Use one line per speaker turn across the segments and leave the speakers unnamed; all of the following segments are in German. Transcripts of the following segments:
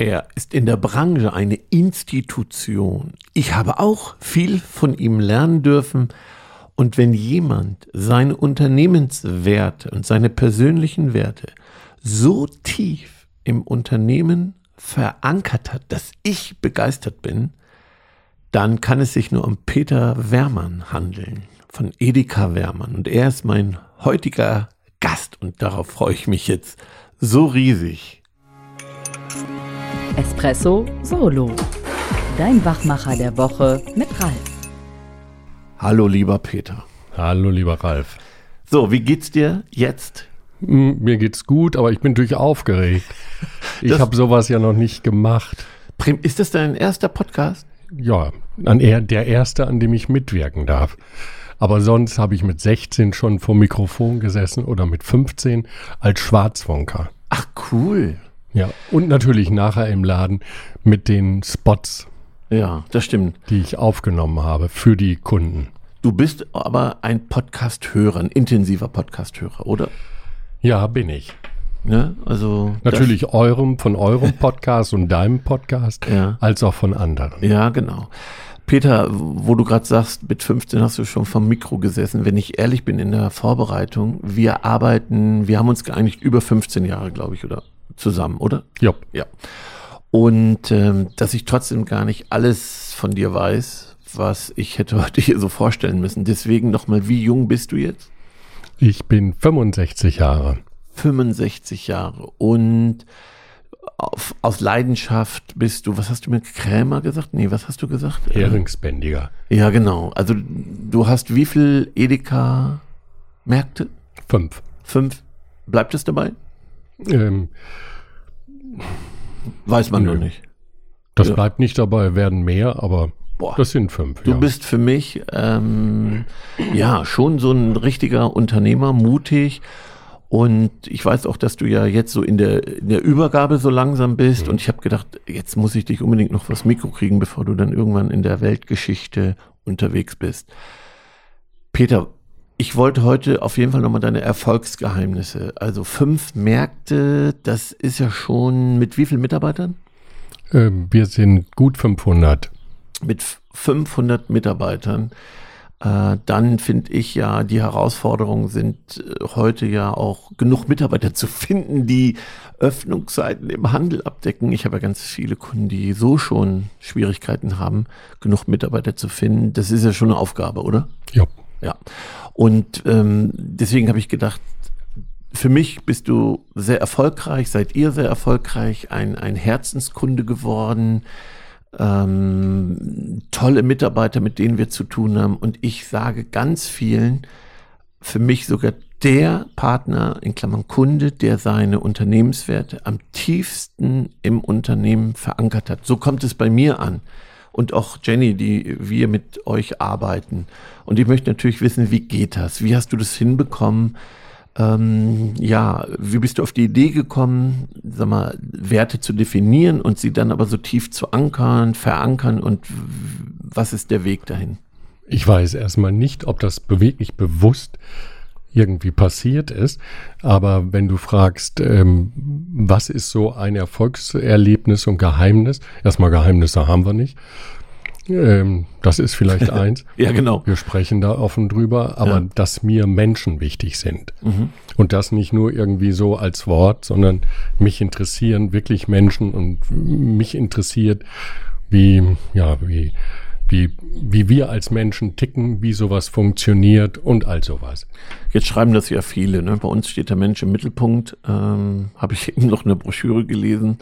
Er ist in der Branche eine Institution. Ich habe auch viel von ihm lernen dürfen. Und wenn jemand seine Unternehmenswerte und seine persönlichen Werte so tief im Unternehmen verankert hat, dass ich begeistert bin, dann kann es sich nur um Peter Wermann handeln, von Edeka Wermann. Und er ist mein heutiger Gast und darauf freue ich mich jetzt so riesig.
Espresso Solo. Dein Wachmacher der Woche mit Ralf.
Hallo, lieber Peter.
Hallo, lieber Ralf.
So, wie geht's dir jetzt?
Hm, mir geht's gut, aber ich bin natürlich aufgeregt. Ich habe sowas ja noch nicht gemacht.
Ist das dein erster Podcast?
Ja, an er, der erste, an dem ich mitwirken darf. Aber sonst habe ich mit 16 schon vor Mikrofon gesessen oder mit 15 als Schwarzwonker.
Ach, cool.
Ja, und natürlich nachher im Laden mit den Spots.
Ja, das stimmt.
Die ich aufgenommen habe für die Kunden.
Du bist aber ein Podcast-Hörer, ein intensiver Podcast-Hörer, oder?
Ja, bin ich.
Ne? Also
natürlich eurem von eurem Podcast und deinem Podcast, ja. als auch von anderen.
Ja, genau. Peter, wo du gerade sagst, mit 15 hast du schon vom Mikro gesessen. Wenn ich ehrlich bin in der Vorbereitung, wir arbeiten, wir haben uns geeinigt über 15 Jahre, glaube ich, oder zusammen, oder?
Ja.
Ja. Und ähm, dass ich trotzdem gar nicht alles von dir weiß, was ich hätte heute hier so vorstellen müssen. Deswegen nochmal, wie jung bist du jetzt?
Ich bin 65 Jahre.
65 Jahre. Und auf, aus Leidenschaft bist du, was hast du mir Krämer gesagt? Nee, was hast du gesagt?
Heringsbändiger.
Ja, genau. Also du hast wie viel Edeka-Märkte?
Fünf.
Fünf. Bleibt es dabei?
Ähm,
Weiß man Nö. noch nicht.
Das ja. bleibt nicht dabei, werden mehr, aber Boah. das sind fünf.
Du ja. bist für mich ähm, ja schon so ein richtiger Unternehmer, mutig. Und ich weiß auch, dass du ja jetzt so in der, in der Übergabe so langsam bist. Mhm. Und ich habe gedacht, jetzt muss ich dich unbedingt noch was Mikro kriegen, bevor du dann irgendwann in der Weltgeschichte unterwegs bist. Peter, ich wollte heute auf jeden Fall nochmal deine Erfolgsgeheimnisse. Also fünf Märkte, das ist ja schon mit wie vielen Mitarbeitern?
Ähm, wir sind gut 500.
Mit 500 Mitarbeitern. Äh, dann finde ich ja, die Herausforderungen sind äh, heute ja auch genug Mitarbeiter zu finden, die Öffnungszeiten im Handel abdecken. Ich habe ja ganz viele Kunden, die so schon Schwierigkeiten haben, genug Mitarbeiter zu finden. Das ist ja schon eine Aufgabe, oder?
Ja.
Ja. Und ähm, deswegen habe ich gedacht, für mich bist du sehr erfolgreich, seid ihr sehr erfolgreich, ein, ein Herzenskunde geworden, ähm, tolle Mitarbeiter, mit denen wir zu tun haben. Und ich sage ganz vielen, für mich sogar der Partner, in Klammern Kunde, der seine Unternehmenswerte am tiefsten im Unternehmen verankert hat. So kommt es bei mir an und auch Jenny, die wir mit euch arbeiten. Und ich möchte natürlich wissen, wie geht das? Wie hast du das hinbekommen? Ähm, ja, wie bist du auf die Idee gekommen, sag mal, Werte zu definieren und sie dann aber so tief zu ankern, verankern und was ist der Weg dahin?
Ich weiß erstmal nicht, ob das wirklich bewusst irgendwie passiert ist. Aber wenn du fragst, ähm, was ist so ein Erfolgserlebnis und Geheimnis? Erstmal Geheimnisse haben wir nicht. Ähm, das ist vielleicht eins.
ja, genau.
Wir sprechen da offen drüber, aber ja. dass mir Menschen wichtig sind. Mhm. Und das nicht nur irgendwie so als Wort, sondern mich interessieren wirklich Menschen und mich interessiert, wie, ja, wie, wie, wie wir als Menschen ticken, wie sowas funktioniert und all sowas.
Jetzt schreiben das ja viele. Ne? Bei uns steht der Mensch im Mittelpunkt. Ähm, Habe ich eben noch eine Broschüre gelesen.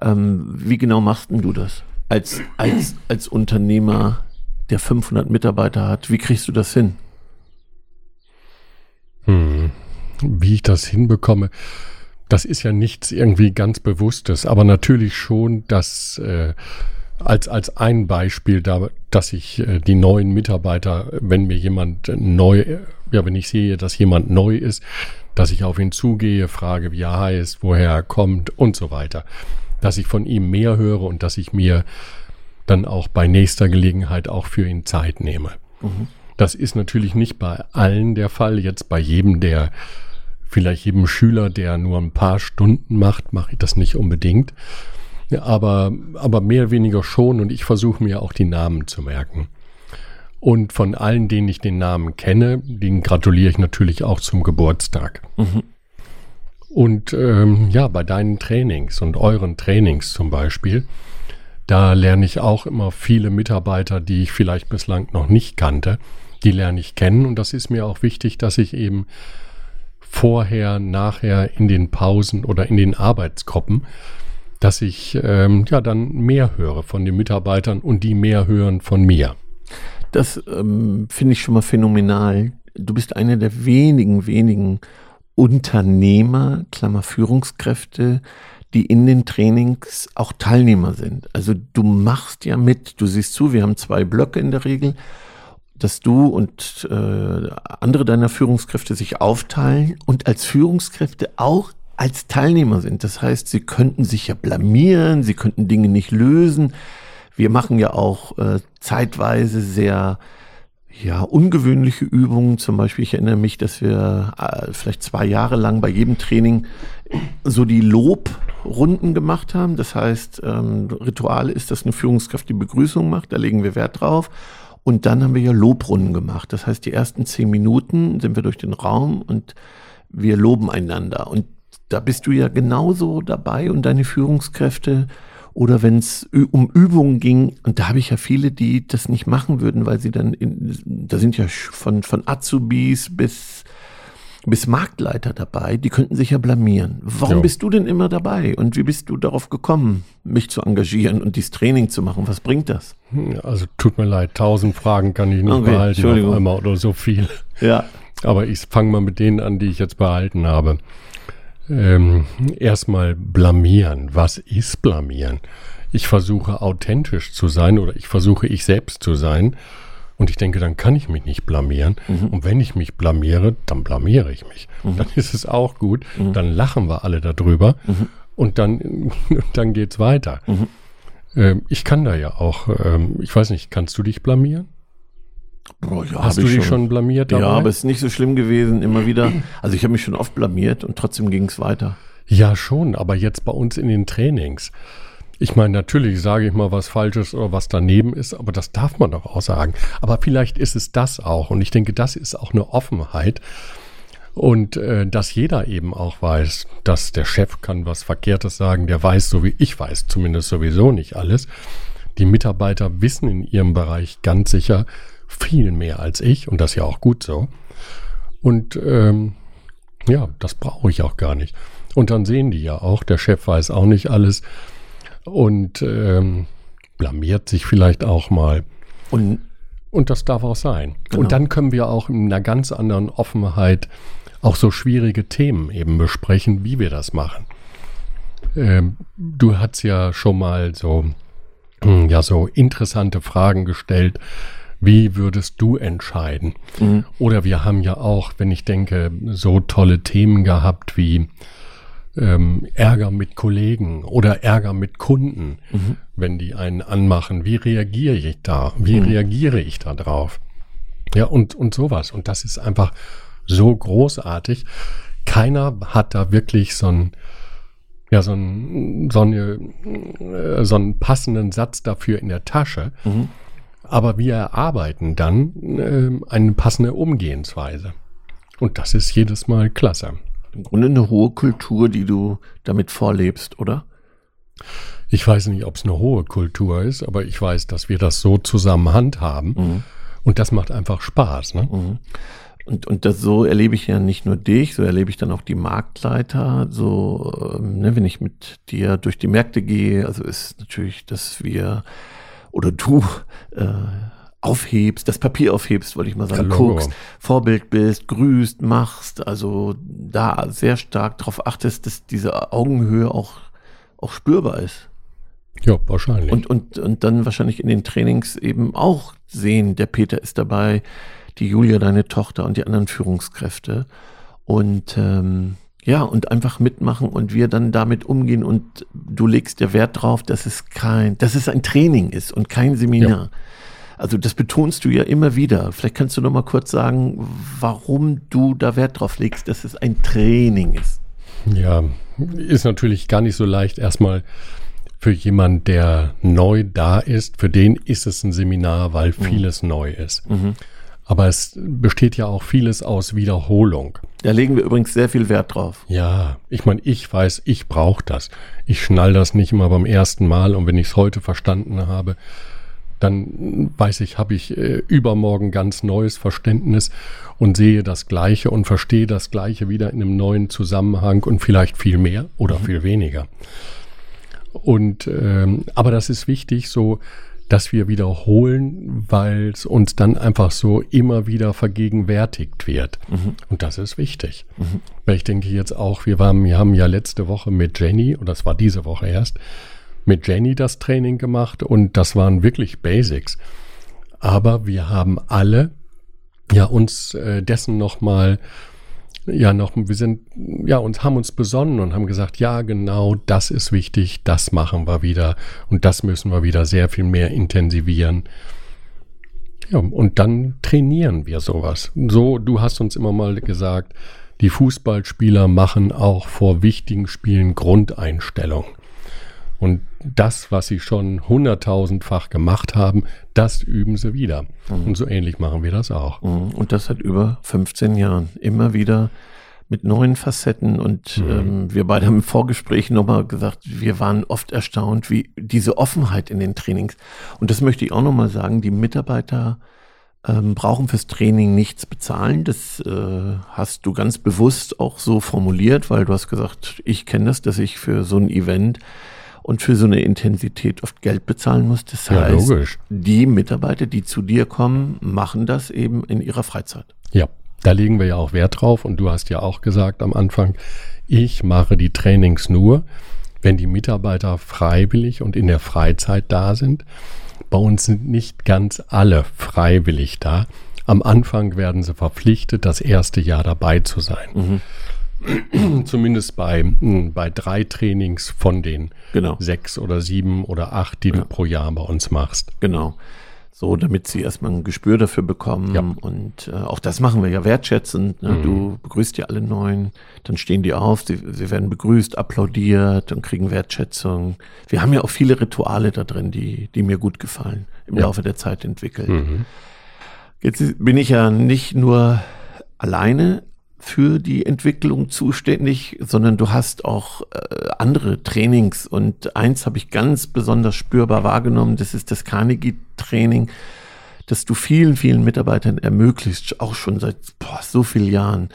Ähm, wie genau machst denn du das? Als, als, als Unternehmer, der 500 Mitarbeiter hat, wie kriegst du das hin?
Hm. Wie ich das hinbekomme, das ist ja nichts irgendwie ganz Bewusstes, aber natürlich schon, dass äh, als, als ein Beispiel, da, dass ich äh, die neuen Mitarbeiter, wenn mir jemand neu, ja, wenn ich sehe, dass jemand neu ist, dass ich auf ihn zugehe, frage, wie er heißt, woher er kommt und so weiter. Dass ich von ihm mehr höre und dass ich mir dann auch bei nächster Gelegenheit auch für ihn Zeit nehme. Mhm. Das ist natürlich nicht bei allen der Fall. Jetzt bei jedem, der vielleicht jedem Schüler, der nur ein paar Stunden macht, mache ich das nicht unbedingt. Aber, aber mehr oder weniger schon und ich versuche mir auch die Namen zu merken. Und von allen, denen ich den Namen kenne, denen gratuliere ich natürlich auch zum Geburtstag. Mhm. Und ähm, ja, bei deinen Trainings und euren Trainings zum Beispiel, da lerne ich auch immer viele Mitarbeiter, die ich vielleicht bislang noch nicht kannte, die lerne ich kennen. Und das ist mir auch wichtig, dass ich eben vorher, nachher in den Pausen oder in den Arbeitsgruppen, dass ich ähm, ja dann mehr höre von den Mitarbeitern und die mehr hören von mir.
Das ähm, finde ich schon mal phänomenal. Du bist einer der wenigen, wenigen Unternehmer, Klammer Führungskräfte, die in den Trainings auch Teilnehmer sind. Also du machst ja mit, du siehst zu, wir haben zwei Blöcke in der Regel, dass du und äh, andere deiner Führungskräfte sich aufteilen und als Führungskräfte auch als Teilnehmer sind. Das heißt, sie könnten sich ja blamieren, sie könnten Dinge nicht lösen. Wir machen ja auch äh, zeitweise sehr ja, ungewöhnliche Übungen. Zum Beispiel, ich erinnere mich, dass wir äh, vielleicht zwei Jahre lang bei jedem Training so die Lobrunden gemacht haben. Das heißt, ähm, Ritual ist, dass eine Führungskraft die Begrüßung macht, da legen wir Wert drauf. Und dann haben wir ja Lobrunden gemacht. Das heißt, die ersten zehn Minuten sind wir durch den Raum und wir loben einander. Und da bist du ja genauso dabei und deine Führungskräfte oder wenn es um Übungen ging, und da habe ich ja viele, die das nicht machen würden, weil sie dann, in, da sind ja von, von Azubis bis, bis Marktleiter dabei, die könnten sich ja blamieren. Warum jo. bist du denn immer dabei? Und wie bist du darauf gekommen, mich zu engagieren und dieses Training zu machen? Was bringt das?
Also tut mir leid, tausend Fragen kann ich nicht okay, behalten auf einmal oder so viel. Ja. Aber ich fange mal mit denen an, die ich jetzt behalten habe ähm, erstmal blamieren. Was ist blamieren? Ich versuche authentisch zu sein oder ich versuche ich selbst zu sein. Und ich denke, dann kann ich mich nicht blamieren. Mhm. Und wenn ich mich blamiere, dann blamiere ich mich. Mhm. Dann ist es auch gut. Mhm. Dann lachen wir alle darüber. Mhm. Und dann, dann geht's weiter. Mhm. Ähm, ich kann da ja auch, ähm, ich weiß nicht, kannst du dich blamieren?
Boah, ja, Hast du dich schon, schon blamiert dabei? Ja, aber es ist nicht so schlimm gewesen, immer wieder. Also ich habe mich schon oft blamiert und trotzdem ging es weiter.
Ja, schon, aber jetzt bei uns in den Trainings. Ich meine, natürlich sage ich mal was Falsches oder was daneben ist, aber das darf man doch auch sagen. Aber vielleicht ist es das auch. Und ich denke, das ist auch eine Offenheit. Und äh, dass jeder eben auch weiß, dass der Chef kann was Verkehrtes sagen, der weiß, so wie ich weiß, zumindest sowieso nicht alles. Die Mitarbeiter wissen in ihrem Bereich ganz sicher, viel mehr als ich und das ja auch gut so. Und ähm, ja, das brauche ich auch gar nicht. Und dann sehen die ja auch, der Chef weiß auch nicht alles und ähm, blamiert sich vielleicht auch mal. Und, und das darf auch sein. Genau. Und dann können wir auch in einer ganz anderen Offenheit auch so schwierige Themen eben besprechen, wie wir das machen. Ähm, du hast ja schon mal so, ja, so interessante Fragen gestellt, wie würdest du entscheiden? Mhm. Oder wir haben ja auch, wenn ich denke, so tolle Themen gehabt wie ähm, Ärger mit Kollegen oder Ärger mit Kunden, mhm. wenn die einen anmachen. Wie reagiere ich da? Wie mhm. reagiere ich da drauf? Ja, und, und sowas. Und das ist einfach so großartig. Keiner hat da wirklich so ein, ja, so, ein, so, eine, äh, so einen passenden Satz dafür in der Tasche. Mhm aber wir erarbeiten dann äh, eine passende Umgehensweise. Und das ist jedes Mal klasse.
Im Grunde eine hohe Kultur, die du damit vorlebst, oder?
Ich weiß nicht, ob es eine hohe Kultur ist, aber ich weiß, dass wir das so zusammen handhaben. Mhm. Und das macht einfach Spaß. Ne? Mhm.
Und, und das so erlebe ich ja nicht nur dich, so erlebe ich dann auch die Marktleiter. So, ähm, ne, wenn ich mit dir durch die Märkte gehe, also ist natürlich, dass wir oder du äh, aufhebst, das Papier aufhebst, wollte ich mal sagen, guckst, Vorbild bist, grüßt, machst, also da sehr stark darauf achtest, dass diese Augenhöhe auch, auch spürbar ist.
Ja, wahrscheinlich.
Und, und, und dann wahrscheinlich in den Trainings eben auch sehen, der Peter ist dabei, die Julia, deine Tochter und die anderen Führungskräfte. Und ähm, ja, und einfach mitmachen und wir dann damit umgehen und du legst der Wert drauf, dass es kein, dass es ein Training ist und kein Seminar. Ja. Also das betonst du ja immer wieder. Vielleicht kannst du noch mal kurz sagen, warum du da Wert drauf legst, dass es ein Training ist.
Ja, ist natürlich gar nicht so leicht erstmal Für jemand, der neu da ist, für den ist es ein Seminar, weil
Mhm.
vieles neu ist. Aber es besteht ja auch vieles aus Wiederholung.
Da legen wir übrigens sehr viel Wert drauf.
Ja, ich meine, ich weiß, ich brauche das. Ich schnall das nicht immer beim ersten Mal und wenn ich es heute verstanden habe, dann weiß ich, habe ich äh, übermorgen ganz neues Verständnis und sehe das Gleiche und verstehe das Gleiche wieder in einem neuen Zusammenhang und vielleicht viel mehr oder viel weniger. Und ähm, aber das ist wichtig, so dass wir wiederholen, weil es uns dann einfach so immer wieder vergegenwärtigt wird. Und das ist wichtig. Weil ich denke jetzt auch, wir, waren, wir haben ja letzte Woche mit Jenny, oder das war diese Woche erst, mit Jenny das Training gemacht und das waren wirklich Basics. Aber wir haben alle ja uns äh, dessen nochmal ja noch wir sind ja uns haben uns besonnen und haben gesagt ja genau das ist wichtig das machen wir wieder und das müssen wir wieder sehr viel mehr intensivieren. Ja und dann trainieren wir sowas. So du hast uns immer mal gesagt die Fußballspieler machen auch vor wichtigen Spielen Grundeinstellung und das, was sie schon hunderttausendfach gemacht haben, das üben sie wieder. Und so ähnlich machen wir das auch.
Mhm. Und das seit über 15 Jahren. Immer wieder mit neuen Facetten. Und ähm, wir beide haben im Vorgespräch nochmal gesagt, wir waren oft erstaunt, wie diese Offenheit in den Trainings. Und das möchte ich auch nochmal sagen, die Mitarbeiter ähm, brauchen fürs Training nichts bezahlen. Das äh, hast du ganz bewusst auch so formuliert, weil du hast gesagt, ich kenne das, dass ich für so ein Event und für so eine Intensität oft Geld bezahlen muss. Das
Ja,
heißt,
logisch.
die Mitarbeiter, die zu dir kommen, machen das eben in ihrer Freizeit.
Ja, da legen wir ja auch Wert drauf. Und du hast ja auch gesagt am Anfang, ich mache die Trainings nur, wenn die Mitarbeiter freiwillig und in der Freizeit da sind. Bei uns sind nicht ganz alle freiwillig da. Am Anfang werden sie verpflichtet, das erste Jahr dabei zu sein. Zumindest bei, mh, bei drei Trainings von den
Genau.
sechs oder sieben oder acht, die du pro Jahr bei uns machst.
Genau. So, damit sie erstmal ein Gespür dafür bekommen.
Ja.
Und äh, auch das machen wir ja wertschätzend. Ne? Du begrüßt ja alle Neuen, dann stehen die auf, sie, sie werden begrüßt, applaudiert und kriegen Wertschätzung. Wir haben ja auch viele Rituale da drin, die, die mir gut gefallen, im Laufe der Zeit entwickelt. Jetzt bin ich ja nicht nur alleine für die Entwicklung zuständig, sondern du hast auch äh, andere Trainings und eins habe ich ganz besonders spürbar wahrgenommen, das ist das Carnegie-Training, das du vielen, vielen Mitarbeitern ermöglicht, auch schon seit boah, so vielen Jahren.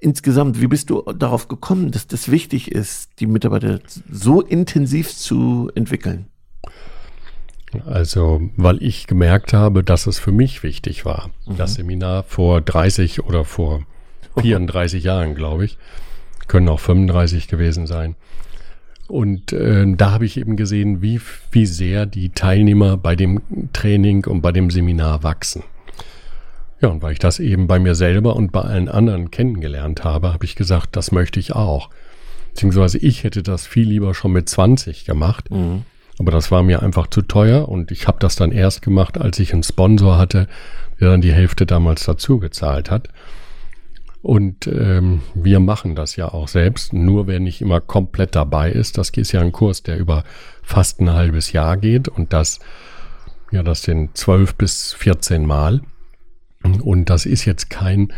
Insgesamt, wie bist du darauf gekommen, dass das wichtig ist, die Mitarbeiter so intensiv zu entwickeln?
Also, weil ich gemerkt habe, dass es für mich wichtig war. Das Seminar vor 30 oder vor 34 Jahren, glaube ich. Können auch 35 gewesen sein. Und äh, da habe ich eben gesehen, wie, wie sehr die Teilnehmer bei dem Training und bei dem Seminar wachsen. Ja, und weil ich das eben bei mir selber und bei allen anderen kennengelernt habe, habe ich gesagt, das möchte ich auch. Beziehungsweise ich hätte das viel lieber schon mit 20 gemacht. Aber das war mir einfach zu teuer und ich habe das dann erst gemacht, als ich einen Sponsor hatte, der dann die Hälfte damals dazu gezahlt hat. Und ähm, wir machen das ja auch selbst, nur wer nicht immer komplett dabei ist. Das ist ja ein Kurs, der über fast ein halbes Jahr geht und das, ja, das sind zwölf bis 14 Mal. Und das ist jetzt kein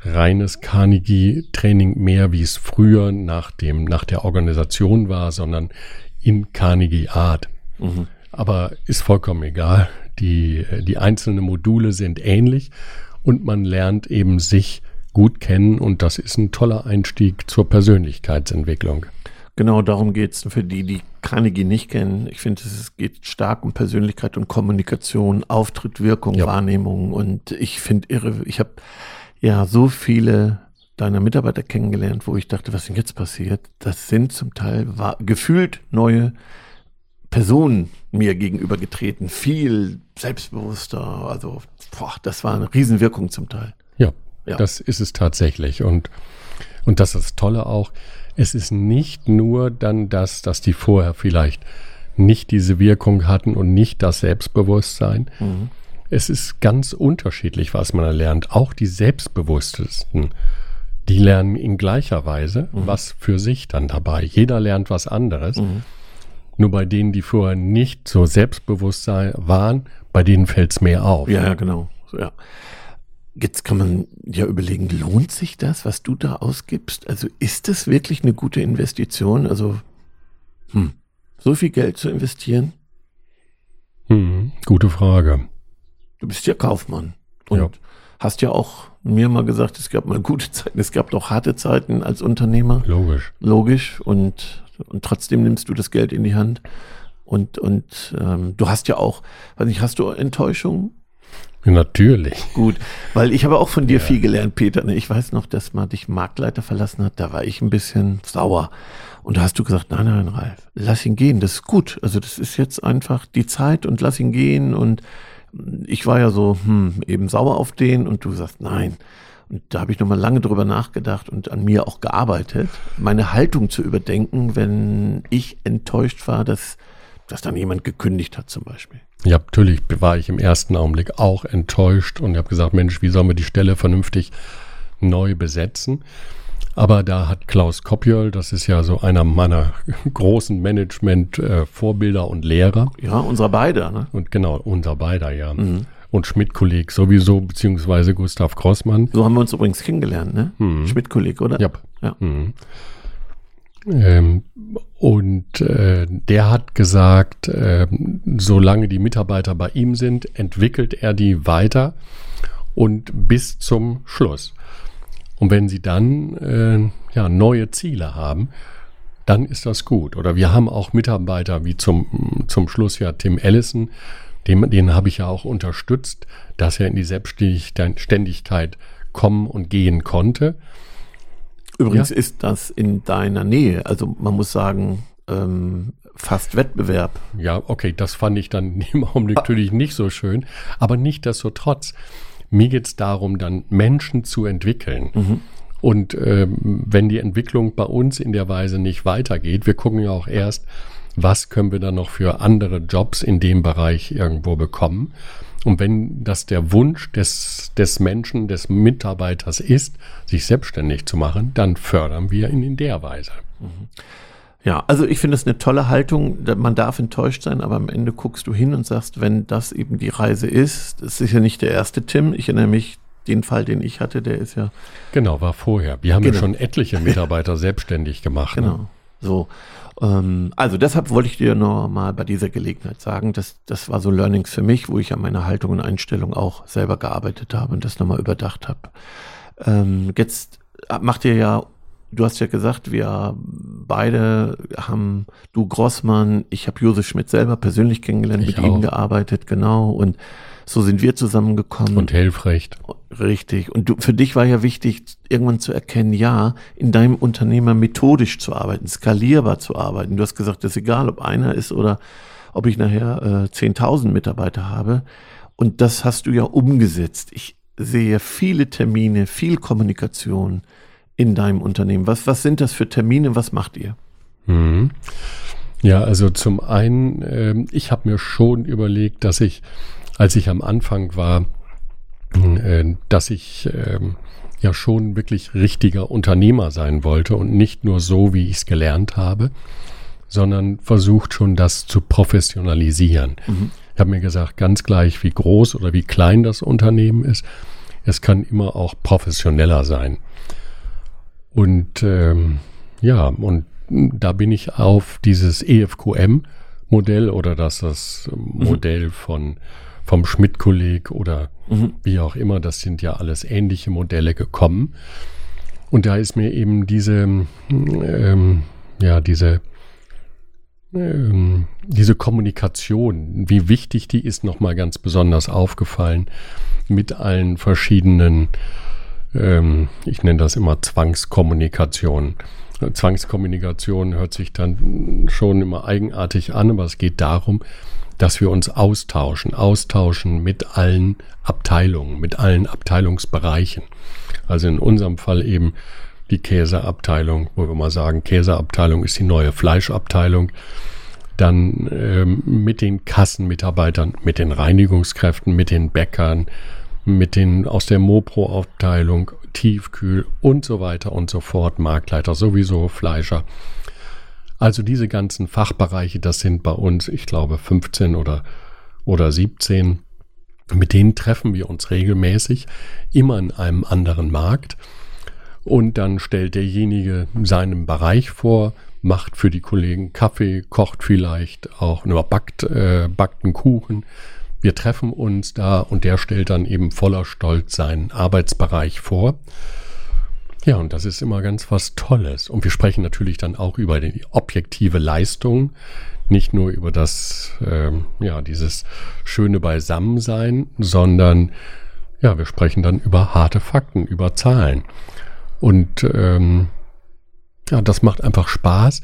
reines Carnegie-Training mehr, wie es früher nach dem, nach der Organisation war, sondern in Carnegie Art. Aber ist vollkommen egal. Die, die einzelnen Module sind ähnlich und man lernt eben sich gut kennen und das ist ein toller Einstieg zur Persönlichkeitsentwicklung.
Genau darum geht's für die, die Carnegie nicht kennen. Ich finde, es geht stark um Persönlichkeit und Kommunikation, Auftritt, Wirkung,
Ja.
Wahrnehmung. Und ich finde irre, ich habe ja so viele deiner Mitarbeiter kennengelernt, wo ich dachte, was denn jetzt passiert? Das sind zum Teil gefühlt neue Personen mir gegenüber getreten, viel selbstbewusster. Also, boah, das war eine Riesenwirkung zum Teil.
Ja, das ist es tatsächlich. Und, und das ist das Tolle auch. Es ist nicht nur dann das, dass die vorher vielleicht nicht diese Wirkung hatten und nicht das Selbstbewusstsein. Es ist ganz unterschiedlich, was man erlernt. Auch die Selbstbewusstesten, die lernen in gleicher Weise was für sich dann dabei. Jeder lernt was anderes. Nur bei denen, die vorher nicht so selbstbewusst waren, bei denen fällt es mehr auf.
Ja, ja, genau. Ja. Jetzt kann man ja überlegen, lohnt sich das, was du da ausgibst? Also ist das wirklich eine gute Investition? Also, hm, so viel Geld zu investieren?
Hm, gute Frage.
Du bist ja Kaufmann und
Ja.
hast ja auch mir mal gesagt, es gab mal gute Zeiten, es gab doch harte Zeiten als Unternehmer.
Logisch.
logisch und, und trotzdem nimmst du das Geld in die Hand und, und ähm, du hast ja auch, weiß nicht, hast du Enttäuschung?
Natürlich.
Gut, weil ich habe auch von dir viel gelernt, Peter. ne? Ich weiß noch, dass man dich Marktleiter verlassen hat, da war ich ein bisschen sauer. Und da hast du gesagt, nein, nein, Ralf, lass ihn gehen, das ist gut. Also das ist jetzt einfach die Zeit und lass ihn gehen. Und ich war ja so, hm, eben sauer auf den und du sagst, nein. Und da habe ich nochmal lange drüber nachgedacht und an mir auch gearbeitet, meine Haltung zu überdenken, wenn ich enttäuscht war, dass, dass dann jemand gekündigt hat zum Beispiel.
Ja, natürlich war ich im ersten Augenblick auch enttäuscht und habe gesagt, Mensch, wie sollen wir die Stelle vernünftig neu besetzen? Aber da hat Klaus Kopjol, das ist ja so einer meiner großen Management-Vorbilder und Lehrer,
Ja, unserer beide, ne?
und genau, unser beider, ja, und Schmidt-Kolleg sowieso, beziehungsweise Gustav Grossmann.
So haben wir uns übrigens kennengelernt, ne? Schmidt-Kolleg, oder?
Ja.
Ja.
Ähm, und äh, der hat gesagt, äh, solange die Mitarbeiter bei ihm sind, entwickelt er die weiter und bis zum Schluss. Und wenn sie dann äh, ja, neue Ziele haben, dann ist das gut. Oder wir haben auch Mitarbeiter wie zum, zum Schluss ja Tim Ellison, den, den habe ich ja auch unterstützt, dass er in die Selbstständigkeit kommen und gehen konnte.
Übrigens ist das in deiner Nähe. Also man muss sagen, ähm, fast Wettbewerb.
Ja, okay, das fand ich dann im Augenblick natürlich nicht so schön. Aber nichtsdestotrotz, mir geht es darum, dann Menschen zu entwickeln. Und ähm, wenn die Entwicklung bei uns in der Weise nicht weitergeht, wir gucken ja auch erst, was können wir dann noch für andere Jobs in dem Bereich irgendwo bekommen. Und wenn das der Wunsch des, des Menschen, des Mitarbeiters ist, sich selbstständig zu machen, dann fördern wir ihn in der Weise.
Ja, also ich finde es eine tolle Haltung. Man darf enttäuscht sein, aber am Ende guckst du hin und sagst, wenn das eben die Reise ist, das ist ja nicht der erste Tim. Ich erinnere mich, den Fall, den ich hatte, der ist ja
Genau, war vorher. Wir haben
Genau.
ja schon etliche Mitarbeiter selbstständig gemacht. Ne?
Genau. So. Ähm, also deshalb wollte ich dir noch mal bei dieser Gelegenheit sagen, dass das war so Learnings für mich, wo ich an meiner Haltung und Einstellung auch selber gearbeitet habe und das nochmal überdacht habe. Ähm, jetzt macht ihr ja, du hast ja gesagt, wir beide haben, du Grossmann, ich habe Josef Schmidt selber persönlich kennengelernt,
Ich
mit ihm
auch.
gearbeitet, genau. Und so sind wir zusammengekommen.
Und Helfrecht.
Richtig. Und du, für dich war ja wichtig, irgendwann zu erkennen, ja, in deinem Unternehmer methodisch zu arbeiten, skalierbar zu arbeiten. Du hast gesagt, es ist egal, ob einer ist oder ob ich nachher äh, 10.000 Mitarbeiter habe. Und das hast du ja umgesetzt. Ich sehe viele Termine, viel Kommunikation in deinem Unternehmen. Was, was sind das für Termine? Was macht ihr?
Mhm. Ja, also zum einen, ähm, ich habe mir schon überlegt, dass ich, als ich am Anfang war, äh, dass ich ähm, ja schon wirklich richtiger Unternehmer sein wollte und nicht nur so, wie ich es gelernt habe, sondern versucht schon, das zu professionalisieren. Ich habe mir gesagt, ganz gleich, wie groß oder wie klein das Unternehmen ist, es kann immer auch professioneller sein. Und ähm, ja, und da bin ich auf dieses EFQM-Modell oder das das Modell von vom Schmidt-Kolleg oder wie auch immer, das sind ja alles ähnliche Modelle gekommen. Und da ist mir eben diese, ähm, ja, diese, ähm, diese Kommunikation, wie wichtig die ist, nochmal ganz besonders aufgefallen mit allen verschiedenen, ähm, ich nenne das immer Zwangskommunikation. Zwangskommunikation hört sich dann schon immer eigenartig an, aber es geht darum, dass wir uns austauschen, austauschen mit allen Abteilungen, mit allen Abteilungsbereichen. Also in unserem Fall eben die Käseabteilung, wo wir mal sagen, Käseabteilung ist die neue Fleischabteilung. Dann ähm, mit den Kassenmitarbeitern, mit den Reinigungskräften, mit den Bäckern, mit den aus der Mopro-Abteilung, Tiefkühl und so weiter und so fort, Marktleiter sowieso, Fleischer. Also diese ganzen Fachbereiche, das sind bei uns, ich glaube, 15 oder, oder 17. Mit denen treffen wir uns regelmäßig, immer in einem anderen Markt. Und dann stellt derjenige seinen Bereich vor, macht für die Kollegen Kaffee, kocht vielleicht auch, oder backt, äh, backt einen Kuchen. Wir treffen uns da und der stellt dann eben voller Stolz seinen Arbeitsbereich vor. Ja, und das ist immer ganz was Tolles. Und wir sprechen natürlich dann auch über die objektive Leistung, nicht nur über das, ähm, ja, dieses schöne Beisammensein, sondern ja, wir sprechen dann über harte Fakten, über Zahlen. Und ähm, ja, das macht einfach Spaß.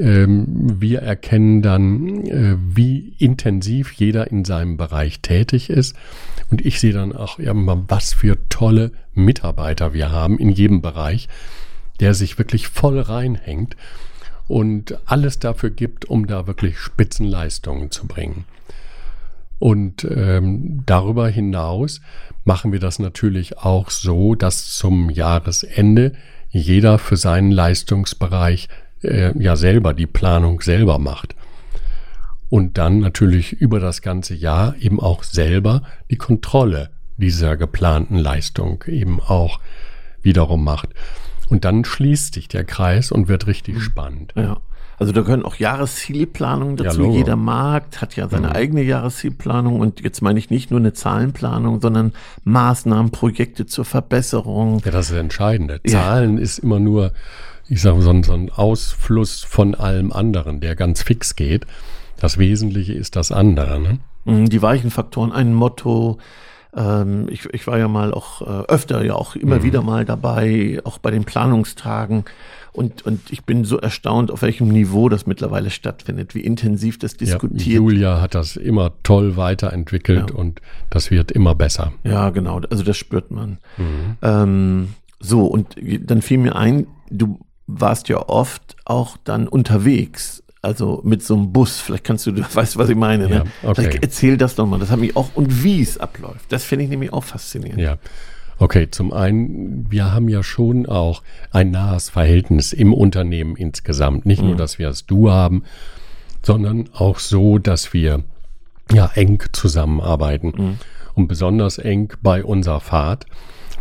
Ähm, wir erkennen dann, äh, wie intensiv jeder in seinem Bereich tätig ist. Und ich sehe dann auch, ja, was für tolle Mitarbeiter wir haben in jedem Bereich, der sich wirklich voll reinhängt und alles dafür gibt, um da wirklich Spitzenleistungen zu bringen. Und ähm, darüber hinaus machen wir das natürlich auch so, dass zum Jahresende jeder für seinen Leistungsbereich äh, ja selber die Planung selber macht. Und dann natürlich über das ganze Jahr eben auch selber die Kontrolle dieser geplanten Leistung eben auch wiederum macht. Und dann schließt sich der Kreis und wird richtig mhm. spannend.
Ja. Also da gehören auch Jahreszielplanungen dazu. Ja, Jeder Markt hat ja seine mhm. eigene Jahreszielplanung und jetzt meine ich nicht nur eine Zahlenplanung, sondern Maßnahmen, Projekte zur Verbesserung.
Ja, das ist das Entscheidende. Zahlen ja. ist immer nur, ich sage so, so ein Ausfluss von allem anderen, der ganz fix geht. Das Wesentliche ist das andere. Ne?
Mhm, die weichen Faktoren, ein Motto, ähm, ich, ich war ja mal auch äh, öfter, ja auch immer mhm. wieder mal dabei, auch bei den Planungstagen. Und, und ich bin so erstaunt, auf welchem Niveau das mittlerweile stattfindet, wie intensiv das diskutiert. Ja,
Julia hat das immer toll weiterentwickelt ja. und das wird immer besser.
Ja, genau. Also das spürt man. Mhm. Ähm, so, und dann fiel mir ein, du warst ja oft auch dann unterwegs also mit so einem Bus, vielleicht kannst du, du weißt, was ich meine. Ne? Ja, okay. Vielleicht erzähl das doch mal, das hat mich auch, und wie es abläuft, das finde ich nämlich auch faszinierend.
Ja, okay, zum einen, wir haben ja schon auch ein nahes Verhältnis im Unternehmen insgesamt. Nicht mhm. nur, dass wir das Du haben, sondern auch so, dass wir ja eng zusammenarbeiten. Mhm. Und besonders eng bei unserer Fahrt.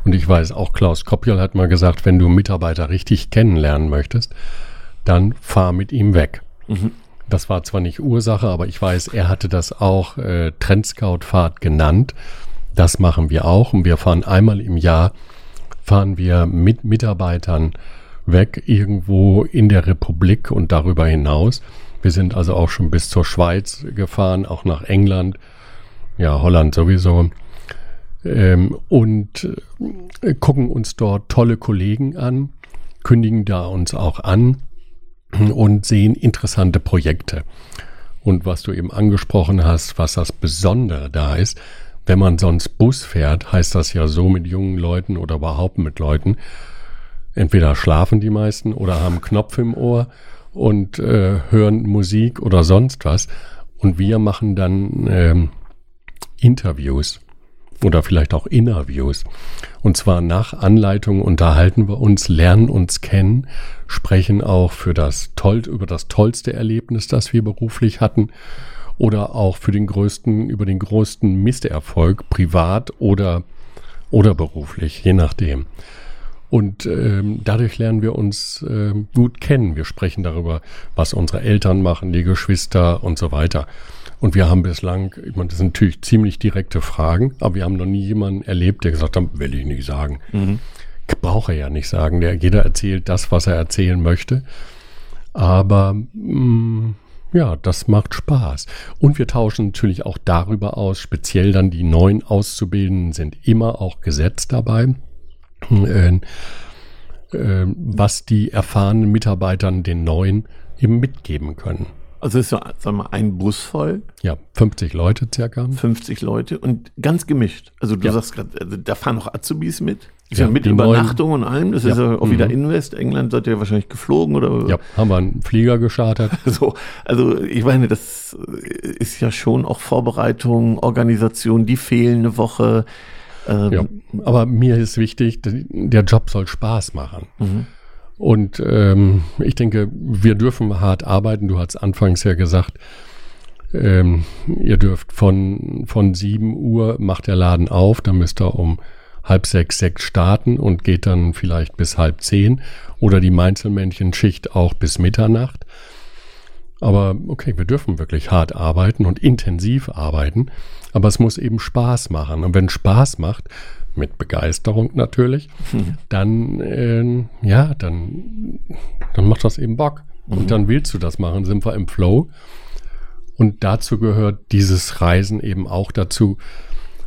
Und ich weiß, auch Klaus Kopjol hat mal gesagt, wenn du Mitarbeiter richtig kennenlernen möchtest, dann fahr mit ihm weg. Mhm. Das war zwar nicht Ursache, aber ich weiß, er hatte das auch äh, Trendscout-Fahrt genannt. Das machen wir auch und wir fahren einmal im Jahr, fahren wir mit Mitarbeitern weg irgendwo in der Republik und darüber hinaus. Wir sind also auch schon bis zur Schweiz gefahren, auch nach England, ja, Holland sowieso. Ähm, und äh, gucken uns dort tolle Kollegen an, kündigen da uns auch an und sehen interessante Projekte. Und was du eben angesprochen hast, was das Besondere da ist, wenn man sonst Bus fährt, heißt das ja so mit jungen Leuten oder überhaupt mit Leuten, entweder schlafen die meisten oder haben Knopf im Ohr und äh, hören Musik oder sonst was. Und wir machen dann ähm, Interviews oder vielleicht auch Interviews. Und zwar nach Anleitung unterhalten wir uns, lernen uns kennen, sprechen auch für das toll, über das tollste Erlebnis, das wir beruflich hatten oder auch für den größten, über den größten Misserfolg, privat oder, oder beruflich, je nachdem. Und ähm, dadurch lernen wir uns äh, gut kennen. Wir sprechen darüber, was unsere Eltern machen, die Geschwister und so weiter. Und wir haben bislang, ich meine, das sind natürlich ziemlich direkte Fragen, aber wir haben noch nie jemanden erlebt, der gesagt hat, will ich nicht sagen. Mhm. Braucht er ja nicht sagen. Der, jeder erzählt das, was er erzählen möchte. Aber mh, mm, ja, das macht Spaß. Und wir tauschen natürlich auch darüber aus, speziell dann die neuen Auszubildenden sind immer auch gesetzt dabei. Äh, äh, was die erfahrenen Mitarbeitern den neuen eben mitgeben können.
Also ist so, sagen wir, ein Bus voll.
Ja, 50 Leute circa.
50 Leute und ganz gemischt. Also du ja. sagst gerade, also da fahren noch Azubis mit. Ja, ja mit Übernachtung neuen, und allem. Das ja. ist ja auch mhm. wieder Invest. England seid ihr wahrscheinlich geflogen oder?
Ja, haben wir einen Flieger geschartet.
so, also ich meine, das ist ja schon auch Vorbereitung, Organisation, die fehlende Woche.
Ähm, ja, aber mir ist wichtig, der Job soll Spaß machen. Mhm. Und ähm, ich denke, wir dürfen hart arbeiten. Du hast anfangs ja gesagt, ähm, ihr dürft von, von 7 Uhr macht der Laden auf, dann müsst ihr um halb sechs, sechs starten und geht dann vielleicht bis halb zehn oder die Mainzelmännchen-Schicht auch bis Mitternacht. Aber okay, wir dürfen wirklich hart arbeiten und intensiv arbeiten, aber es muss eben Spaß machen. Und wenn Spaß macht, mit Begeisterung natürlich, mhm. dann, äh, ja, dann, dann macht das eben Bock. Mhm. Und dann willst du das machen, sind wir im Flow. Und dazu gehört dieses Reisen eben auch dazu.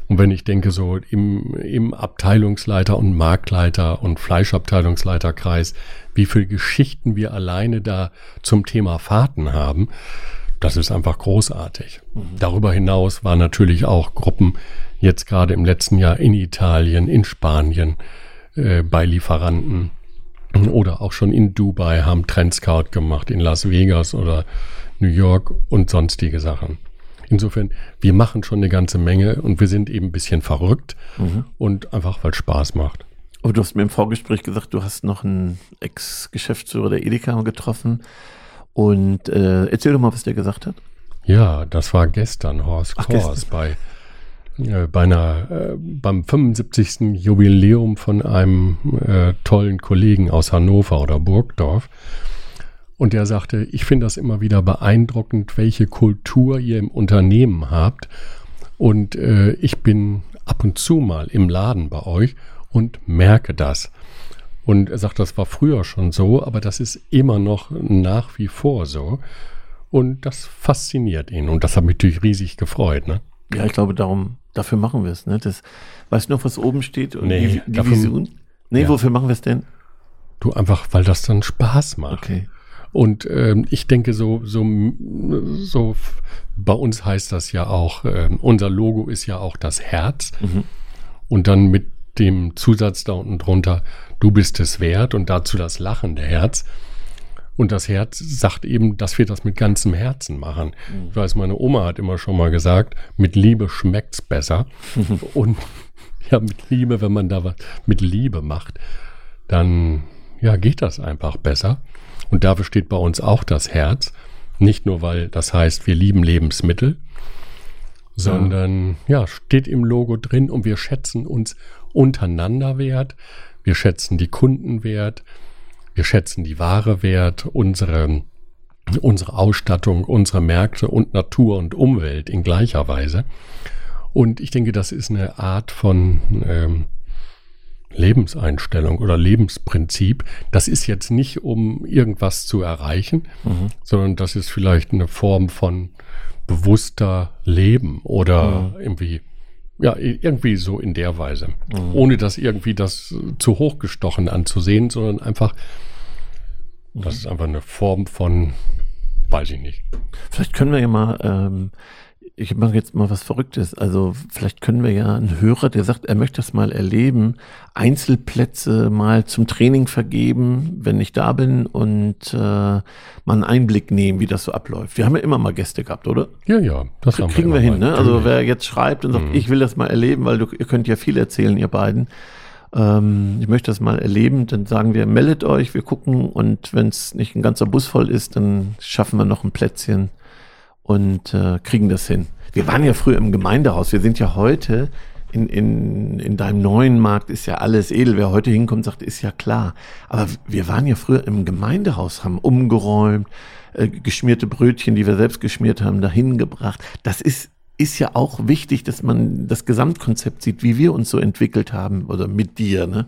Und wenn ich denke, so im, im Abteilungsleiter und Marktleiter und Fleischabteilungsleiterkreis, wie viele Geschichten wir alleine da zum Thema Fahrten haben, das ist einfach großartig. Mhm. Darüber hinaus waren natürlich auch Gruppen jetzt gerade im letzten Jahr in Italien, in Spanien, äh, bei Lieferanten oder auch schon in Dubai haben Trendscout gemacht, in Las Vegas oder New York und sonstige Sachen. Insofern, wir machen schon eine ganze Menge und wir sind eben ein bisschen verrückt mhm. und einfach, weil es Spaß macht.
Aber du hast mir im Vorgespräch gesagt, du hast noch einen Ex-Geschäftsführer der Edeka getroffen. Und äh, erzähl doch mal, was der gesagt hat.
Ja, das war gestern Horst Kors bei, äh, bei einer, äh, beim 75. Jubiläum von einem äh, tollen Kollegen aus Hannover oder Burgdorf. Und der sagte, ich finde das immer wieder beeindruckend, welche Kultur ihr im Unternehmen habt. Und äh, ich bin ab und zu mal im Laden bei euch und merke das. Und er sagt, das war früher schon so, aber das ist immer noch nach wie vor so. Und das fasziniert ihn. Und das hat mich natürlich riesig gefreut. Ne?
Ja, ich glaube, darum, dafür machen wir es. Ne? Das, weißt du noch, was oben steht?
Und nee,
die, die dafür, Vision? Nee, ja. wofür machen wir es denn?
Du einfach, weil das dann Spaß macht.
Okay.
Und ähm, ich denke, so, so, so bei uns heißt das ja auch, äh, unser Logo ist ja auch das Herz. Mhm. Und dann mit dem Zusatz da unten drunter, du bist es wert und dazu das lachende Herz. Und das Herz sagt eben, dass wir das mit ganzem Herzen machen. Mhm. Ich weiß, meine Oma hat immer schon mal gesagt, mit Liebe schmeckt's besser. und ja, mit Liebe, wenn man da was mit Liebe macht, dann ja, geht das einfach besser. Und dafür steht bei uns auch das Herz. Nicht nur, weil das heißt, wir lieben Lebensmittel, sondern ja. ja, steht im Logo drin und wir schätzen uns untereinander wert, wir schätzen die Kunden wert, wir schätzen die Ware wert, unsere, unsere Ausstattung, unsere Märkte und Natur und Umwelt in gleicher Weise. Und ich denke, das ist eine Art von ähm, Lebenseinstellung oder Lebensprinzip. Das ist jetzt nicht, um irgendwas zu erreichen, mhm. sondern das ist vielleicht eine Form von bewusster Leben oder mhm. irgendwie ja, irgendwie so in der Weise. Mhm. Ohne das irgendwie das zu hochgestochen anzusehen, sondern einfach, mhm. das ist einfach eine Form von, weiß ich nicht.
Vielleicht können wir ja mal ähm, ich mache jetzt mal was Verrücktes. Also vielleicht können wir ja einen Hörer, der sagt, er möchte das mal erleben, Einzelplätze mal zum Training vergeben, wenn ich da bin und äh, mal einen Einblick nehmen, wie das so abläuft. Wir haben ja immer mal Gäste gehabt, oder?
Ja, ja,
das K kriegen wir, wir hin. Ne? Also wer jetzt schreibt und sagt, mhm. ich will das mal erleben, weil du, ihr könnt ja viel erzählen, ihr beiden. Ähm, ich möchte das mal erleben, dann sagen wir, meldet euch, wir gucken und wenn es nicht ein ganzer Bus voll ist, dann schaffen wir noch ein Plätzchen und äh, kriegen das hin. Wir waren ja früher im Gemeindehaus. Wir sind ja heute in, in, in deinem neuen Markt ist ja alles edel. Wer heute hinkommt, sagt, ist ja klar. Aber wir waren ja früher im Gemeindehaus, haben umgeräumt, äh, geschmierte Brötchen, die wir selbst geschmiert haben, dahin gebracht. Das ist, ist ja auch wichtig, dass man das Gesamtkonzept sieht, wie wir uns so entwickelt haben oder mit dir. Ne?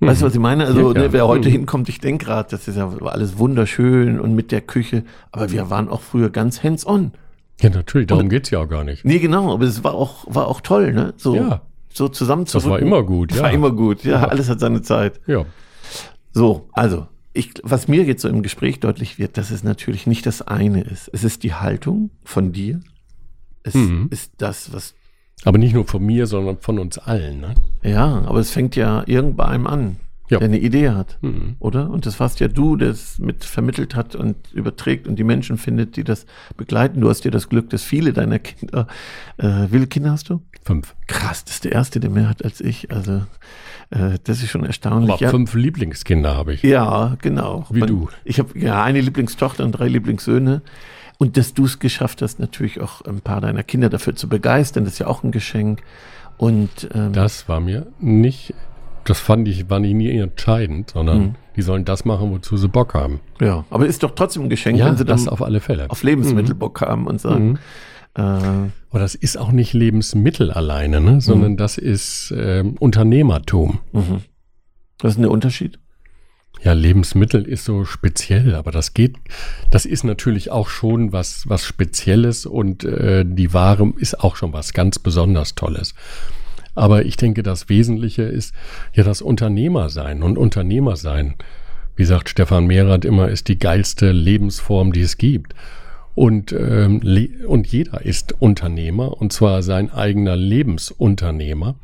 Weißt du, was ich meine? Also, ja, ne, wer heute mhm. hinkommt, ich denke gerade, das ist ja alles wunderschön und mit der Küche, aber wir waren auch früher ganz hands-on.
Ja, natürlich, darum und, geht's ja auch gar nicht.
Nee, genau, aber es war auch, war auch toll, ne? So, ja. so zusammen zu
Das war immer gut,
ja. War immer gut, ja, ja, alles hat seine Zeit.
Ja.
So, also, ich, was mir jetzt so im Gespräch deutlich wird, dass es natürlich nicht das eine ist. Es ist die Haltung von dir. Es mhm. ist das, was
aber nicht nur von mir, sondern von uns allen. Ne?
Ja, aber es fängt ja irgend bei einem an. ja. der eine Idee hat, mhm. oder? Und das warst ja du, der es mit vermittelt hat und überträgt und die Menschen findet, die das begleiten. Du hast ja das Glück, dass viele deiner Kinder, äh, wie viele Kinder hast du?
Fünf.
Krass, das ist der erste, der mehr hat als ich. Also äh, das ist schon erstaunlich.
Aber ja. fünf Lieblingskinder habe ich.
Ja, genau.
Wie und du.
Ich habe ja eine Lieblingstochter und drei Lieblingssöhne. Und dass du es geschafft hast, natürlich auch ein paar deiner Kinder dafür zu begeistern, das ist ja auch ein Geschenk. Und
ähm, das war mir nicht das fand ich, war nie entscheidend, sondern mhm. die sollen das machen, wozu sie Bock haben.
Ja, aber ist doch trotzdem ein Geschenk,
ja, wenn sie das auf alle Fälle
auf Lebensmittel mhm. Bock haben und sagen. Mhm.
Äh, aber das ist auch nicht Lebensmittel alleine, ne? sondern mhm. das ist äh, Unternehmertum.
Mhm. Was ist denn der Unterschied?
Ja, Lebensmittel ist so speziell, aber das geht, das ist natürlich auch schon was, was Spezielles und äh, die Ware ist auch schon was ganz besonders Tolles. Aber ich denke, das Wesentliche ist ja das Unternehmersein und Unternehmersein. Wie sagt Stefan Mehrath immer, ist die geilste Lebensform, die es gibt. Und, ähm, und jeder ist Unternehmer und zwar sein eigener Lebensunternehmer.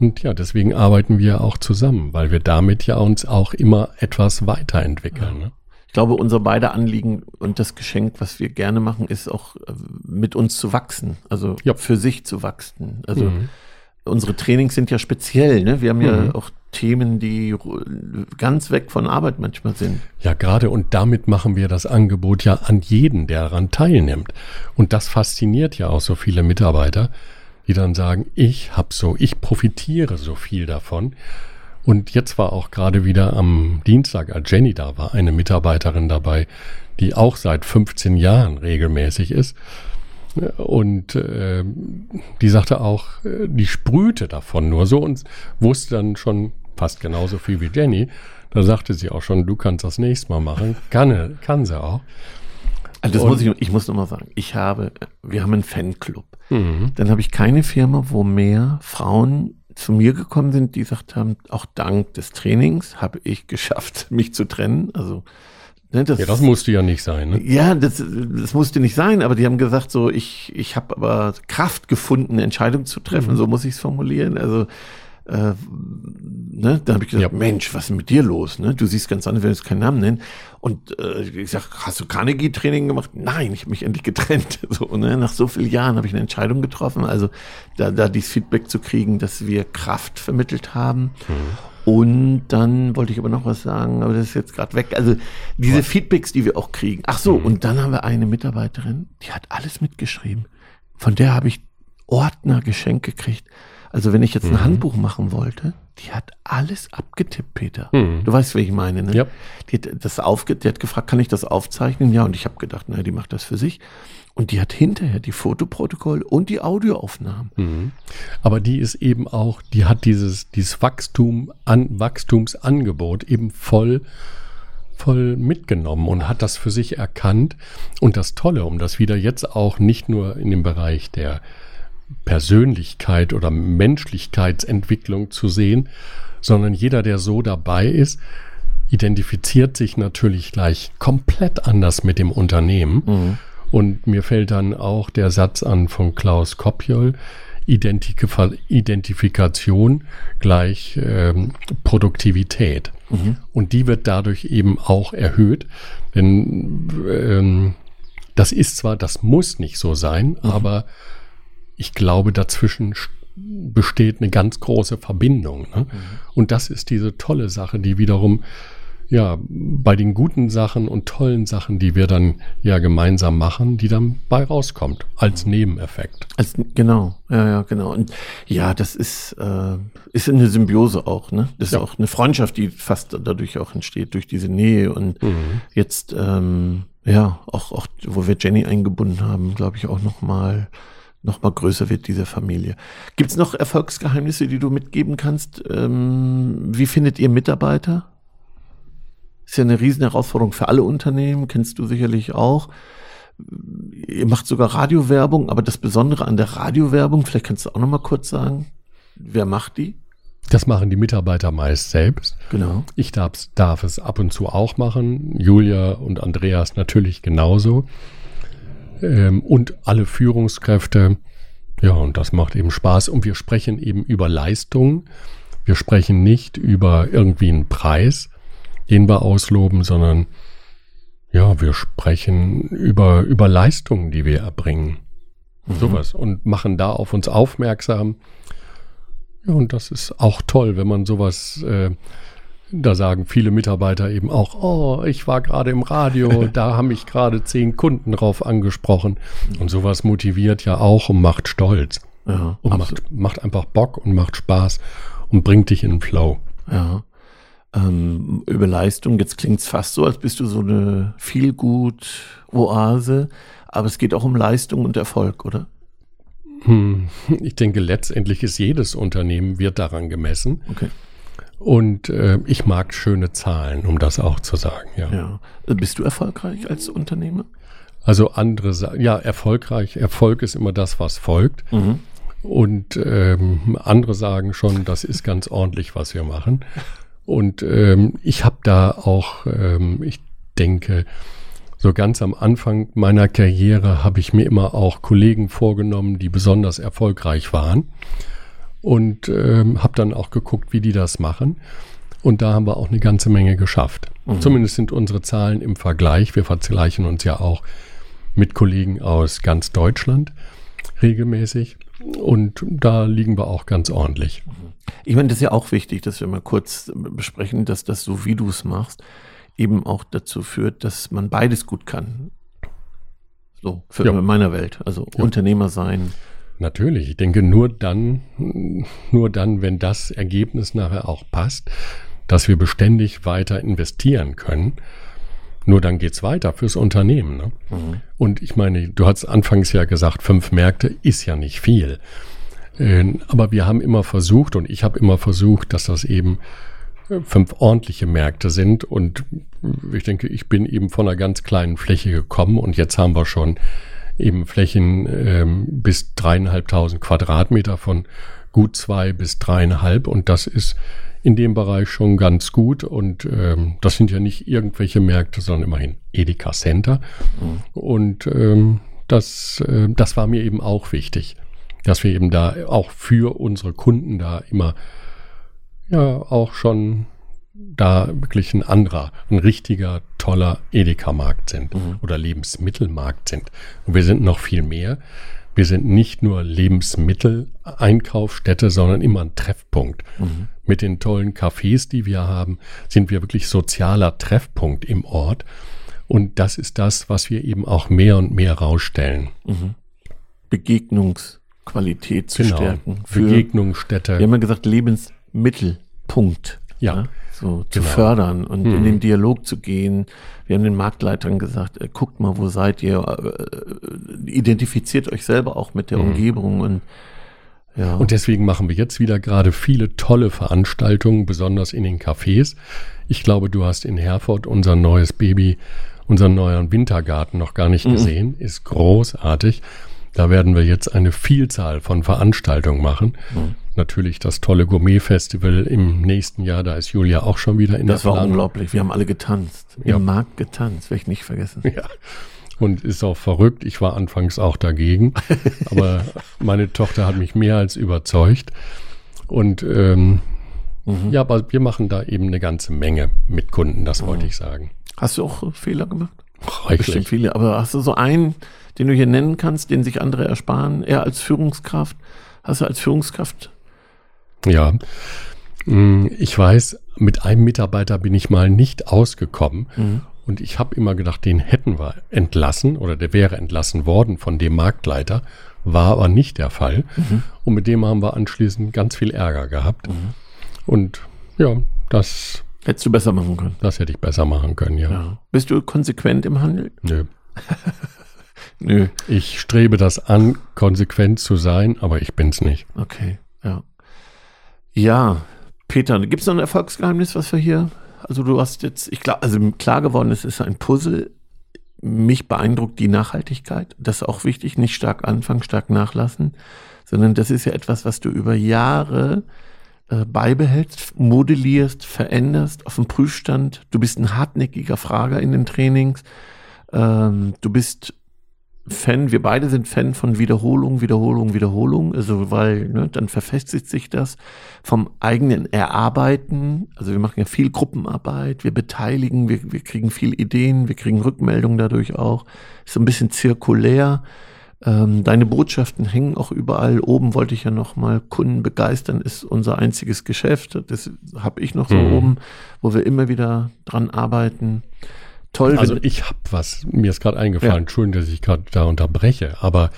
Und ja, deswegen arbeiten wir auch zusammen, weil wir damit ja uns auch immer etwas weiterentwickeln. Ne?
Ich glaube, unser beide Anliegen und das Geschenk, was wir gerne machen, ist auch äh, mit uns zu wachsen, also ja. für sich zu wachsen. Also mhm unsere Trainings sind ja speziell, ne? Wir haben ja mhm. auch Themen, die ganz weg von Arbeit manchmal sind.
Ja, gerade und damit machen wir das Angebot ja an jeden, der daran teilnimmt. Und das fasziniert ja auch so viele Mitarbeiter, die dann sagen, ich hab so, ich profitiere so viel davon. Und jetzt war auch gerade wieder am Dienstag, als Jenny da war, eine Mitarbeiterin dabei, die auch seit 15 Jahren regelmäßig ist. Und äh, die sagte auch, die sprühte davon nur so und wusste dann schon fast genauso viel wie Jenny. Da sagte sie auch schon, du kannst das nächste Mal machen. Kann, kann sie auch.
Also das und, muss ich, ich muss nochmal sagen, ich habe, wir haben einen Fanclub. Mhm. Dann habe ich keine Firma, wo mehr Frauen zu mir gekommen sind, die gesagt haben, auch dank des Trainings habe ich geschafft, mich zu trennen. Also
Ne, das, ja, das musste ja nicht sein. Ne?
Ja, das, das musste nicht sein, aber die haben gesagt, so ich, ich habe aber Kraft gefunden, eine Entscheidung zu treffen, mhm. so muss ich es formulieren. Also äh, ne, dann habe ich gesagt, ja. Mensch, was ist mit dir los? Ne? Du siehst ganz anders, wenn du keinen Namen nennen. Und äh, ich sag, hast du Carnegie-Training gemacht? Nein, ich habe mich endlich getrennt. So, ne? Nach so vielen Jahren habe ich eine Entscheidung getroffen. Also da, da dieses Feedback zu kriegen, dass wir Kraft vermittelt haben. Mhm. Und dann wollte ich aber noch was sagen, aber das ist jetzt gerade weg. Also diese was? Feedbacks, die wir auch kriegen. Ach so, mhm. und dann haben wir eine Mitarbeiterin, die hat alles mitgeschrieben. Von der habe ich Ordner geschenkt gekriegt. Also wenn ich jetzt ein mhm. Handbuch machen wollte, die hat alles abgetippt, Peter. Mhm. Du weißt, wie ich meine, ne?
Ja.
Die hat das aufge die hat gefragt, kann ich das aufzeichnen? Ja, und ich habe gedacht, naja, die macht das für sich. Und die hat hinterher die Fotoprotokoll und die Audioaufnahmen. Mhm.
Aber die ist eben auch, die hat dieses, dieses Wachstum an, Wachstumsangebot eben voll, voll mitgenommen und hat das für sich erkannt. Und das Tolle, um das wieder jetzt auch nicht nur in dem Bereich der Persönlichkeit oder Menschlichkeitsentwicklung zu sehen, sondern jeder, der so dabei ist, identifiziert sich natürlich gleich komplett anders mit dem Unternehmen. Mhm und mir fällt dann auch der Satz an von Klaus Kopjol, Identif Identifikation gleich ähm, Produktivität. Mhm. Und die wird dadurch eben auch erhöht. Denn ähm, das ist zwar, das muss nicht so sein, mhm. aber ich glaube, dazwischen besteht eine ganz große Verbindung. Ne? Mhm. Und das ist diese tolle Sache, die wiederum ja, bei den guten Sachen und tollen Sachen, die wir dann ja gemeinsam machen, die dann bei rauskommt, als Nebeneffekt.
Als, genau, ja, ja, genau. Und ja, das ist, äh, ist eine Symbiose auch, ne? Das ja. ist auch eine Freundschaft, die fast dadurch auch entsteht, durch diese Nähe. Und mhm. jetzt, ähm, ja, auch, auch, wo wir Jenny eingebunden haben, glaube ich, auch nochmal noch mal größer wird, diese Familie. Gibt es noch Erfolgsgeheimnisse, die du mitgeben kannst? Ähm, wie findet ihr Mitarbeiter? Ist ja eine riesen Herausforderung für alle Unternehmen, kennst du sicherlich auch. Ihr macht sogar Radiowerbung, aber das Besondere an der Radiowerbung, vielleicht kannst du auch noch mal kurz sagen, wer macht die?
Das machen die Mitarbeiter meist selbst.
Genau.
Ich darf, darf es ab und zu auch machen. Julia und Andreas natürlich genauso. Ähm, und alle Führungskräfte. Ja, und das macht eben Spaß. Und wir sprechen eben über Leistungen Wir sprechen nicht über irgendwie einen Preis, den wir ausloben, sondern ja, wir sprechen über, über Leistungen, die wir erbringen. Mhm. Sowas. Und machen da auf uns aufmerksam. Ja, und das ist auch toll, wenn man sowas, äh, da sagen viele Mitarbeiter eben auch, oh, ich war gerade im Radio, da haben mich gerade zehn Kunden drauf angesprochen. Und sowas motiviert ja auch und macht stolz. Ja, und macht, macht einfach Bock und macht Spaß und bringt dich in den Flow.
Ja. Ähm, über Leistung, jetzt klingt es fast so, als bist du so eine Vielgut-Oase, aber es geht auch um Leistung und Erfolg, oder?
Hm, ich denke, letztendlich ist jedes Unternehmen wird daran gemessen. Okay. Und äh, ich mag schöne Zahlen, um das auch zu sagen. Ja. ja.
Bist du erfolgreich als Unternehmer?
Also andere sagen, ja, erfolgreich. Erfolg ist immer das, was folgt. Mhm. Und ähm, andere sagen schon, das ist ganz ordentlich, was wir machen. Und ähm, ich habe da auch, ähm, ich denke, so ganz am Anfang meiner Karriere habe ich mir immer auch Kollegen vorgenommen, die besonders erfolgreich waren. Und ähm, habe dann auch geguckt, wie die das machen. Und da haben wir auch eine ganze Menge geschafft. Mhm. Zumindest sind unsere Zahlen im Vergleich. Wir vergleichen uns ja auch mit Kollegen aus ganz Deutschland regelmäßig. Und da liegen wir auch ganz ordentlich.
Ich meine, das ist ja auch wichtig, dass wir mal kurz besprechen, dass das so, wie du es machst, eben auch dazu führt, dass man beides gut kann. So, für ja. meiner Welt. Also ja. Unternehmer sein.
Natürlich. Ich denke, nur dann, nur dann, wenn das Ergebnis nachher auch passt, dass wir beständig weiter investieren können, nur dann geht's weiter fürs Unternehmen. Ne? Mhm. Und ich meine, du hast anfangs ja gesagt, fünf Märkte ist ja nicht viel. Äh, aber wir haben immer versucht und ich habe immer versucht, dass das eben äh, fünf ordentliche Märkte sind. Und ich denke, ich bin eben von einer ganz kleinen Fläche gekommen und jetzt haben wir schon eben Flächen ähm, bis dreieinhalbtausend Quadratmeter von gut zwei bis dreieinhalb und das ist in dem Bereich schon ganz gut. Und ähm, das sind ja nicht irgendwelche Märkte, sondern immerhin Edeka Center. Mhm. Und ähm, das, äh, das war mir eben auch wichtig, dass wir eben da auch für unsere Kunden da immer ja auch schon da wirklich ein anderer, ein richtiger, toller Edeka-Markt sind mhm. oder Lebensmittelmarkt sind. Und wir sind noch viel mehr. Wir sind nicht nur Lebensmitteleinkaufsstätte, sondern immer ein Treffpunkt. Mhm. Mit den tollen Cafés, die wir haben, sind wir wirklich sozialer Treffpunkt im Ort. Und das ist das, was wir eben auch mehr und mehr rausstellen. Mhm.
Begegnungsqualität zu genau. stärken.
Begegnungsstätte.
Wir haben ja gesagt, Lebensmittelpunkt. Ja. ja so zu genau. fördern und mhm. in den Dialog zu gehen. Wir haben den Marktleitern gesagt, äh, guckt mal, wo seid ihr, äh, identifiziert euch selber auch mit der mhm. Umgebung und
ja. Und deswegen machen wir jetzt wieder gerade viele tolle Veranstaltungen, besonders in den Cafés. Ich glaube, du hast in Herford unser neues Baby, unseren neuen Wintergarten noch gar nicht mhm. gesehen. Ist großartig. Da werden wir jetzt eine Vielzahl von Veranstaltungen machen. Mhm natürlich das tolle Gourmet-Festival im nächsten Jahr. Da ist Julia auch schon wieder in
das der Das war unglaublich. Wir haben alle getanzt. Ja. Im Markt getanzt, werde ich nicht vergessen. Ja.
Und ist auch verrückt. Ich war anfangs auch dagegen. aber meine Tochter hat mich mehr als überzeugt. Und ähm, mhm. ja, aber wir machen da eben eine ganze Menge mit Kunden, das wollte mhm. ich sagen.
Hast du auch Fehler gemacht?
Reichlich. Bestimmt
viele. Aber hast du so einen, den du hier nennen kannst, den sich andere ersparen? Er als Führungskraft? Hast du als Führungskraft
ja, mm, ich weiß, mit einem Mitarbeiter bin ich mal nicht ausgekommen. Mhm. Und ich habe immer gedacht, den hätten wir entlassen oder der wäre entlassen worden von dem Marktleiter. War aber nicht der Fall. Mhm. Und mit dem haben wir anschließend ganz viel Ärger gehabt. Mhm. Und ja, das.
Hättest du besser machen können.
Das hätte ich besser machen können, ja. ja.
Bist du konsequent im Handel?
Nö. Nö. Ich strebe das an, konsequent zu sein, aber ich bin's nicht.
Okay, ja. Ja, Peter, gibt es noch ein Erfolgsgeheimnis, was wir hier? Also du hast jetzt, ich glaube, also klar geworden, es ist ein Puzzle. Mich beeindruckt die Nachhaltigkeit. Das ist auch wichtig. Nicht stark anfangen, stark nachlassen, sondern das ist ja etwas, was du über Jahre äh, beibehältst, modellierst, veränderst auf dem Prüfstand. Du bist ein hartnäckiger Frager in den Trainings. Ähm, du bist Fan, wir beide sind Fan von Wiederholung, Wiederholung, Wiederholung, also weil ne, dann verfestigt sich das vom eigenen Erarbeiten. Also wir machen ja viel Gruppenarbeit, wir beteiligen, wir, wir kriegen viel Ideen, wir kriegen Rückmeldungen dadurch auch. Ist so ein bisschen zirkulär. Ähm, deine Botschaften hängen auch überall. Oben wollte ich ja noch mal Kunden begeistern, ist unser einziges Geschäft. Das habe ich noch so
Mhm.
oben, wo wir immer wieder dran arbeiten. Toll.
Also ich habe was, mir ist gerade eingefallen,
Ja.
Entschuldigung, dass ich gerade da unterbreche, aber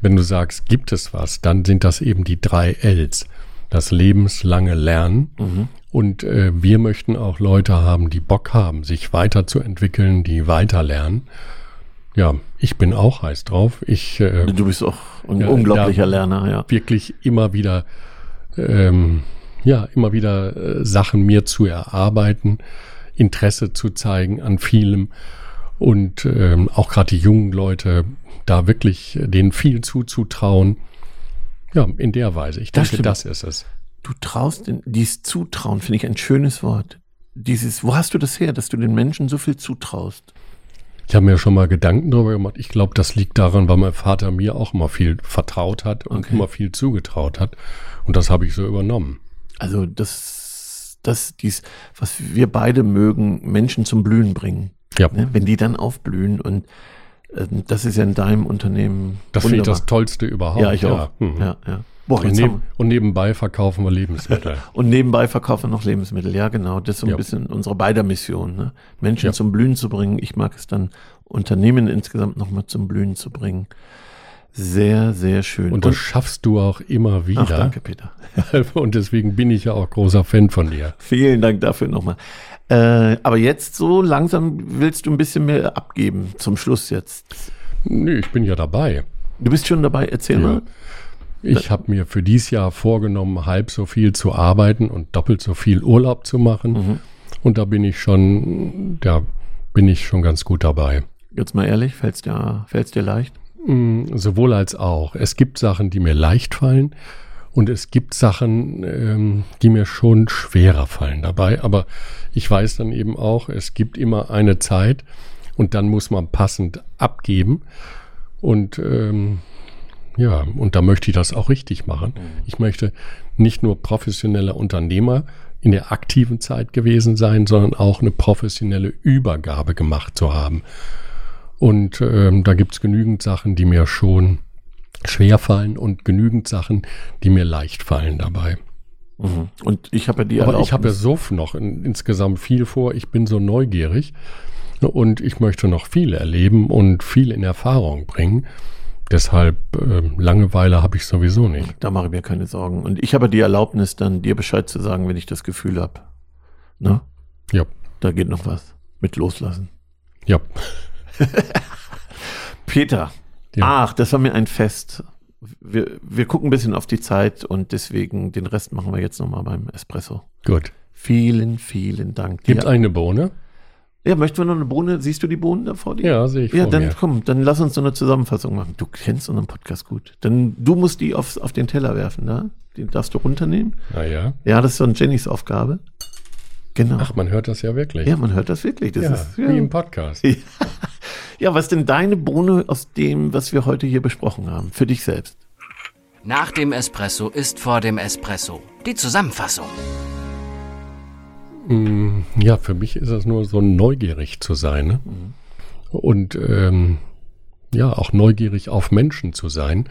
wenn du sagst, gibt es was, dann sind das eben die drei Ls. Das lebenslange Lernen.
Mhm.
Und äh, wir möchten auch Leute haben, die Bock haben, sich weiterzuentwickeln, die weiterlernen. Ja, ich bin auch heiß drauf. Ich äh,
Du bist auch ein
Ja,
unglaublicher Lerner, ja.
wirklich immer wieder, ähm, ja, immer wieder äh, Sachen mir zu erarbeiten, Interesse zu zeigen an vielem und ähm, auch gerade die jungen Leute da wirklich äh, denen viel zuzutrauen. Ja, in der Weise. Ich
Das
denke,
stimmt.
das ist es.
Du traust, dieses Zutrauen finde ich ein schönes Wort. Dieses, wo hast du das her, dass du den Menschen so viel zutraust?
Ich habe mir schon mal Gedanken darüber gemacht. Ich glaube, das liegt daran, weil mein Vater mir auch immer viel vertraut hat und
Okay.
immer viel zugetraut hat. Und das habe ich so übernommen.
Also das, das, dies, was wir beide mögen, Menschen zum Blühen bringen.
Ja,
Ne? Wenn die dann aufblühen und äh, das ist ja in deinem Unternehmen.
das finde ich das Tollste überhaupt.
Ja, ich auch.
Mhm.
Ja, ja. Boah,
Und, neb und nebenbei verkaufen wir Lebensmittel.
und nebenbei verkaufen wir noch Lebensmittel. Ja, genau. Das ist so ein
Ja.
bisschen unsere beider Mission. Ne? Menschen
Ja.
zum Blühen zu bringen. Ich mag es dann, Unternehmen insgesamt nochmal zum Blühen zu bringen. Sehr, sehr schön.
Und das schaffst du auch immer wieder.
ach, danke, Peter.
Und deswegen bin ich ja auch großer Fan von dir.
Vielen Dank dafür nochmal. Äh, aber jetzt so langsam willst du ein bisschen mehr abgeben zum Schluss jetzt.
Nö, ich bin ja dabei.
Du bist schon dabei, erzähl
Ja.
mal.
Ich habe mir für dieses Jahr vorgenommen, halb so viel zu arbeiten und doppelt so viel Urlaub zu machen.
Mhm.
Und da bin ich schon, da bin ich schon ganz gut dabei.
Jetzt mal ehrlich, fällt's dir, fällt's dir leicht?
Mm, Sowohl als auch. Es gibt Sachen, die mir leicht fallen und es gibt Sachen, ähm, die mir schon schwerer fallen dabei. Aber ich weiß dann eben auch, es gibt immer eine Zeit und dann muss man passend abgeben. Und ähm, ja, und da möchte ich das auch richtig machen. Ich möchte nicht nur professioneller Unternehmer in der aktiven Zeit gewesen sein, sondern auch eine professionelle Übergabe gemacht zu haben. Und ähm, da gibt's genügend Sachen, die mir schon schwer fallen und genügend Sachen, die mir leicht fallen dabei.
Mhm. Und ich habe ja die
Aber ich habe ja
Erlaubnis-
so noch in, insgesamt viel vor. Ich bin so neugierig und ich möchte noch viel erleben und viel in Erfahrung bringen. Deshalb ähm, Langeweile habe ich sowieso nicht.
Da mache ich mir keine Sorgen. Und ich habe die Erlaubnis, dann dir Bescheid zu sagen, wenn ich das Gefühl habe. Ne?
Ja,
Da geht noch was. Mit loslassen.
ja.
Peter.
Ja.
Ach, das war mir ein Fest. Wir, wir gucken ein bisschen auf die Zeit und deswegen den Rest machen wir jetzt nochmal beim Espresso.
Gut.
Vielen, vielen Dank.
Gibt
dir.
eine Bohne?
Ja, möchten wir noch eine Bohne? Siehst du die Bohnen da vor dir?
Ja, sehe ich
Ja, dann
mir.
komm, dann lass uns so eine Zusammenfassung machen. Du kennst unseren Podcast gut. Dann du musst die aufs, auf den Teller werfen, da? Den darfst du runternehmen.
Naja.
Ja, das ist so eine Jennys Aufgabe. Genau.
Ach, man hört das ja wirklich.
ja, man hört das wirklich. Das
ja,
ist,
wie
ja.
im Podcast.
ja, was ist denn deine Bohne aus dem, was wir heute hier besprochen haben? Für dich selbst.
Nach dem Espresso ist vor dem Espresso. Die Zusammenfassung.
Mm, Ja, für mich ist es nur so neugierig zu sein. Ne? Und ähm, ja, auch neugierig auf Menschen zu sein.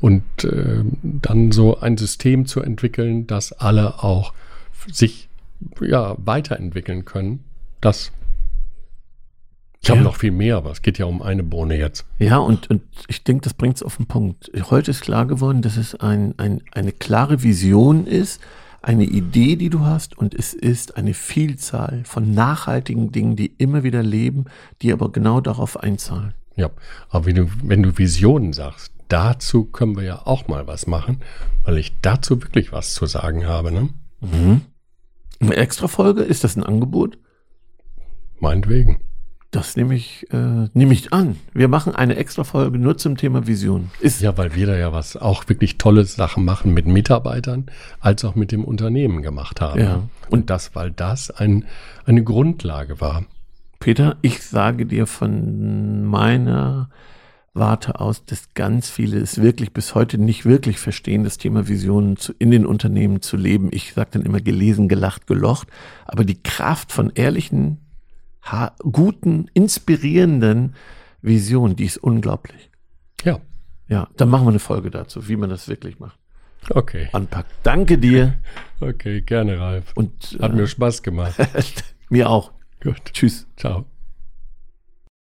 Und ähm, dann so ein System zu entwickeln, dass alle auch sich ja, weiterentwickeln können. Das. Ich habe
Ja.
noch viel mehr, aber es geht ja um eine Bohne jetzt.
Ja, und, und ich denke, das bringt es auf den Punkt. Heute ist klar geworden, dass es ein, ein, eine klare Vision ist, eine Idee, die du hast, und es ist eine Vielzahl von nachhaltigen Dingen, die immer wieder leben, die aber genau darauf einzahlen.
Ja, aber wenn du, wenn du Visionen sagst, dazu können wir ja auch mal was machen, weil ich dazu wirklich was zu sagen habe, ne?
Eine Extra-Folge, ist das ein Angebot?
Meinetwegen.
Das nehme ich, äh, nehme ich an. Wir machen eine Extra-Folge nur zum Thema Vision. Ist,
Ja, weil wir da ja was auch wirklich tolle Sachen machen mit Mitarbeitern, als auch mit dem Unternehmen gemacht haben.
Ja.
Und das, weil das ein, eine Grundlage war.
Peter, ich sage dir von meiner Warte aus, dass ganz viele es wirklich bis heute nicht wirklich verstehen, das Thema Visionen zu, in den Unternehmen zu leben. Ich sage dann immer gelesen, gelacht, gelocht. Aber die Kraft von ehrlichen, guten, inspirierenden Visionen, die ist unglaublich.
Ja.
Ja, dann machen wir eine Folge dazu, wie man das wirklich macht.
Okay.
Anpackt. Danke dir.
Okay, gerne, Ralf.
Und
hat
äh,
mir Spaß gemacht.
mir auch.
Gut.
Tschüss.
Ciao.